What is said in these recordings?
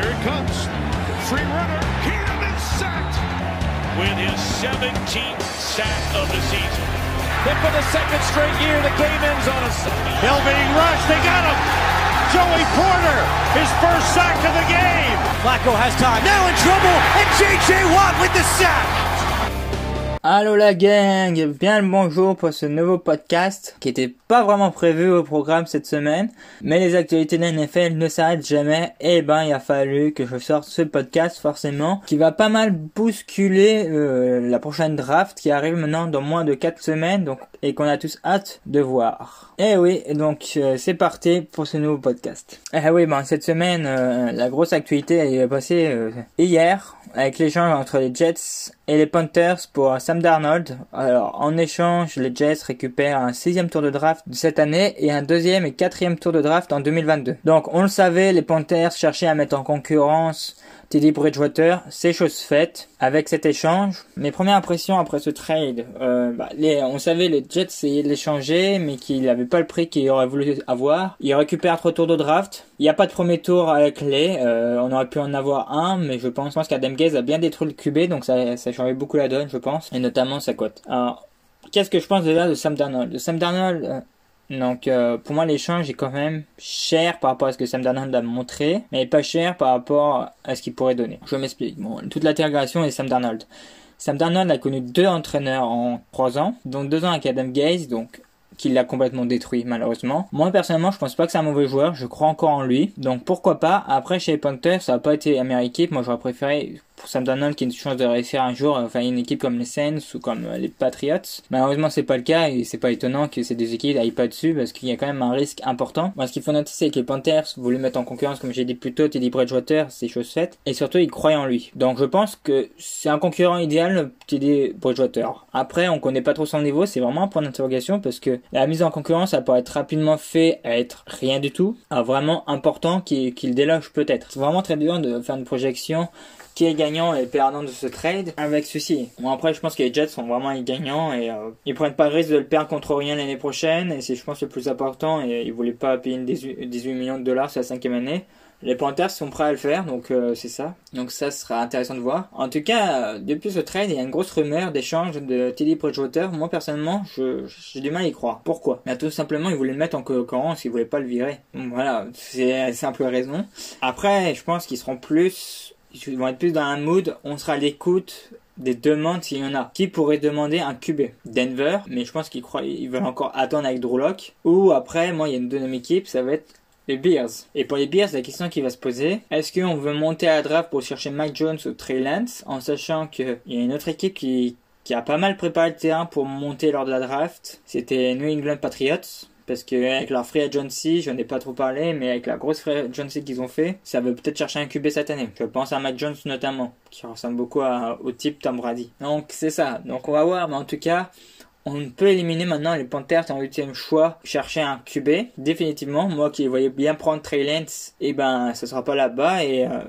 Here it comes. Free runner. Cam is sacked. with his 17th sack of the season. Then for the second straight year, the game ends on a Hill being rushed. They got him. Joey Porter, his first sack of the game. Flacco has time. Now in trouble, and J.J. Watt with the sack. Allô la gang, bien le bonjour pour ce nouveau podcast qui était pas vraiment prévu au programme cette semaine, mais les actualités de NFL ne s'arrêtent jamais et ben il a fallu que je sorte ce podcast forcément qui va pas mal bousculer euh, la prochaine draft qui arrive maintenant dans moins de 4 semaines donc et qu'on a tous hâte de voir. Et oui, donc euh, c'est parti pour ce nouveau podcast. Eh oui, ben cette semaine euh, la grosse actualité elle est passée euh, hier avec l'échange entre les Jets et les Panthers pour Darnold. Alors, en échange, les Jets récupèrent un sixième tour de draft de cette année et un deuxième et quatrième tour de draft en 2022. Donc, on le savait, les Panthers cherchaient à mettre en concurrence Teddy Bridgewater, c'est chose faite avec cet échange. Mes premières impressions après ce trade, euh, bah, on savait les Jets essayaient de l'échanger, mais qu'il n'avait pas le prix qu'il aurait voulu avoir. Il récupère trois tours de draft. Il n'y a pas de premier tour avec les. Euh, on aurait pu en avoir un, mais je pense, pense qu'Adam Gaze a bien détruit le QB, donc ça, ça changeait beaucoup la donne, je pense, et notamment sa cote. Alors, qu'est-ce que je pense déjà de Sam Darnold? Sam Darnold, euh, donc euh, pour moi l'échange est quand même cher par rapport à ce que Sam Darnold a montré, mais pas cher par rapport à ce qu'il pourrait donner. Je m'explique. Bon, toute l'intégration est Sam Darnold. Sam Darnold a connu deux entraîneurs en trois ans, donc deux ans avec Adam Gaze, donc qui l'a complètement détruit malheureusement. Moi personnellement je pense pas que c'est un mauvais joueur, je crois encore en lui, donc pourquoi pas? Après chez Panthers ça a pas été équipe, moi j'aurais préféré pour Sam Darnold qui a une chance de réussir un jour, enfin une équipe comme les Saints ou comme les Patriots. Malheureusement c'est pas le cas et c'est pas étonnant que ces deux équipes aillent pas dessus parce qu'il y a quand même un risque important. Moi ce qu'il faut noter c'est que les Panthers voulaient mettre en concurrence comme j'ai dit plus tôt Teddy Bridgewater, c'est chose faite et surtout ils croient en lui. Donc je pense que c'est un concurrent idéal Teddy Bridgewater. Après on connaît pas trop son niveau, c'est vraiment un point d'interrogation parce que la mise en concurrence ça pourrait être rapidement fait à être rien du tout, à vraiment important qu'il qu'il déloge peut-être. C'est vraiment très dur de faire une projection qui est gagnant et perdant de ce trade avec ceci. Bon après je pense que les Jets sont vraiment les gagnants et euh, ils prennent pas le risque de le perdre contre rien l'année prochaine et c'est je pense le plus important et ils voulaient pas payer une 18, 18 millions de dollars sur la cinquième année. Les Panthers sont prêts à le faire, donc euh, c'est ça. Donc ça sera intéressant de voir. En tout cas, euh, depuis ce trade, il y a une grosse rumeur d'échange de Teddy Bridgewater. Moi personnellement, je j'ai du mal à y croire. Pourquoi? Mais tout simplement, ils voulaient le mettre en concurrence, ils voulaient pas le virer. Voilà, c'est la simple raison. Après, je pense qu'ils seront plus ils vont être plus dans un mood, on sera à l'écoute des demandes s'il y en a. Qui pourrait demander un QB Denver, mais je pense qu'ils croient, ils veulent encore attendre avec Drew Lock. Ou après, moi, il y a une deuxième équipe, ça va être les Bears. Et pour les Bears, la question qui va se poser, est-ce qu'on veut monter à la draft pour chercher Mike Jones ou Trey Lance, en sachant qu'il y a une autre équipe qui, qui a pas mal préparé le terrain pour monter lors de la draft? C'était New England Patriots parce que avec leur free agency, je n'en ai pas trop parlé, mais avec la grosse free agency qu'ils ont fait, ça veut peut-être chercher un QB cette année. Je pense à Matt Jones notamment, qui ressemble beaucoup au type Tom Brady. Donc c'est ça. Donc on va voir, mais en tout cas, on peut éliminer maintenant les Panthers en huitième choix, chercher un QB, définitivement. Moi qui voyais bien prendre Trey Lance, et eh ben ce sera pas là-bas et euh,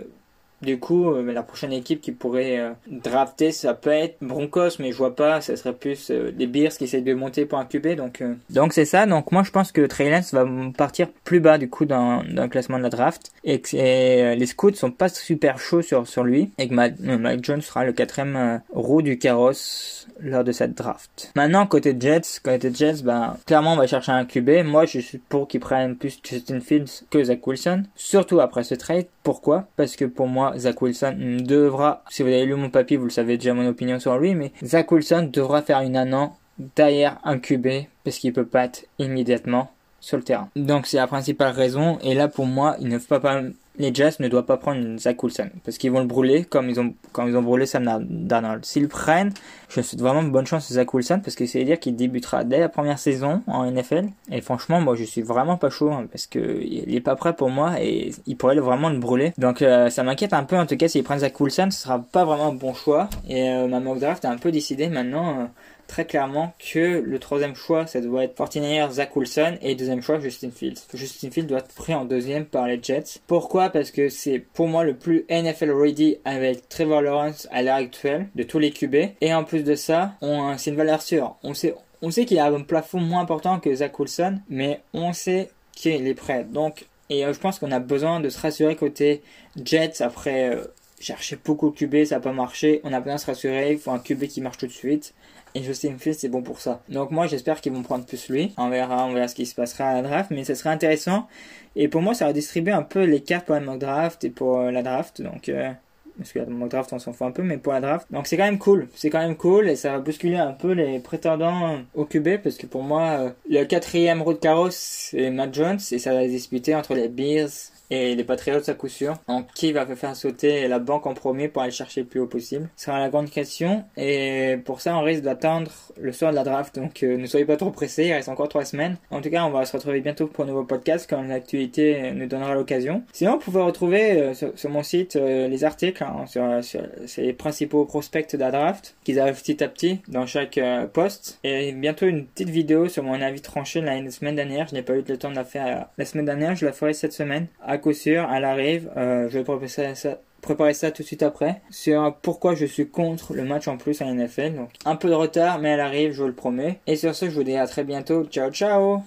du coup, euh, la prochaine équipe qui pourrait euh, drafter, ça peut être Broncos, mais je vois pas, ça serait plus euh, les Bears qui essayent de monter pour un QB, donc donc c'est ça. Donc moi je pense que Trey Lance va partir plus bas du coup dans, dans le classement de la draft et que les scouts sont pas super chauds sur sur lui et que Mike, Jones sera le quatrième roue du carrosse lors de cette draft. Maintenant côté Jets, côté Jets, ben clairement on va chercher un QB. Moi je suis pour qu'ils prennent plus Justin Fields que Zach Wilson, surtout après ce trade. Pourquoi? Parce que pour moi Zach Wilson devra, si vous avez lu mon papier, vous le savez déjà mon opinion sur lui, mais Zach Wilson devra faire une année derrière un QB parce qu'il peut pas être immédiatement sur le terrain. Donc c'est la principale raison et là pour moi, il ne faut pas les Jets ne doivent pas prendre Zach Wilson parce qu'ils vont le brûler comme ils ont brûlé Sam Darnold. S'ils prennent, je souhaite vraiment bonne chance à Zach Wilson parce que c'est dire qu'il débutera dès la première saison en NFL. Et franchement, moi je suis vraiment pas chaud hein, parce que il est pas prêt pour moi et il pourrait vraiment le brûler. Donc euh, ça m'inquiète un peu en tout cas s'ils prennent Zach Wilson, ce sera pas vraiment un bon choix. Et euh, ma mock draft est un peu décidée maintenant. Euh, très clairement que le troisième choix, ça doit être 49 Zach Wilson et deuxième choix Justin Fields. Justin Fields doit être pris en deuxième par les Jets. Pourquoi? Parce que c'est pour moi le plus NFL ready avec Trevor Lawrence à l'heure actuelle de tous les QB. Et en plus de ça, c'est une valeur sûre. On sait, on sait qu'il a un plafond moins important que Zach Wilson, mais on sait qu'il est prêt. Donc Et euh, je pense qu'on a besoin de se rassurer côté Jets après chercher beaucoup de QB, ça n'a pas marché. On a besoin de se rassurer, il faut un QB qui marche tout de suite. Et Justin Fields, c'est bon pour ça. Donc moi, j'espère qu'ils vont prendre plus lui. On verra, on verra ce qui se passera à la draft, mais ça serait intéressant. Et pour moi, ça va distribuer un peu les cartes pour la draft et pour euh, la draft. Donc, euh, parce que la draft, on s'en fout un peu, mais pour la draft. Donc c'est quand même cool. C'est quand même cool et ça va bousculer un peu les prétendants au QB parce que pour moi, euh, le quatrième route carrosse, c'est Matt Jones et ça va se disputer entre les Bears et les Patriots à coup sûr. Donc qui va faire sauter la banque en premier pour aller chercher le plus haut possible Ce sera la grande question et pour ça on risque d'attendre le soir de la draft donc euh, ne soyez pas trop pressés, il reste encore trois semaines. En tout cas on va se retrouver bientôt pour un nouveau podcast quand l'actualité nous donnera l'occasion. Sinon vous pouvez retrouver euh, sur, mon site euh, les articles hein, sur, sur, les principaux prospects de la draft qu'ils arrivent petit à petit dans chaque poste et bientôt une petite vidéo sur mon avis tranché la semaine dernière. Je n'ai pas eu le temps de la faire la semaine dernière, je la ferai cette semaine. Coup sûr, elle arrive. Euh, je vais préparer ça, préparer ça tout de suite après. Sur pourquoi je suis contre le match en plus à NFL. Donc un peu de retard, mais elle arrive, je vous le promets. Et sur ce, je vous dis à très bientôt. Ciao, ciao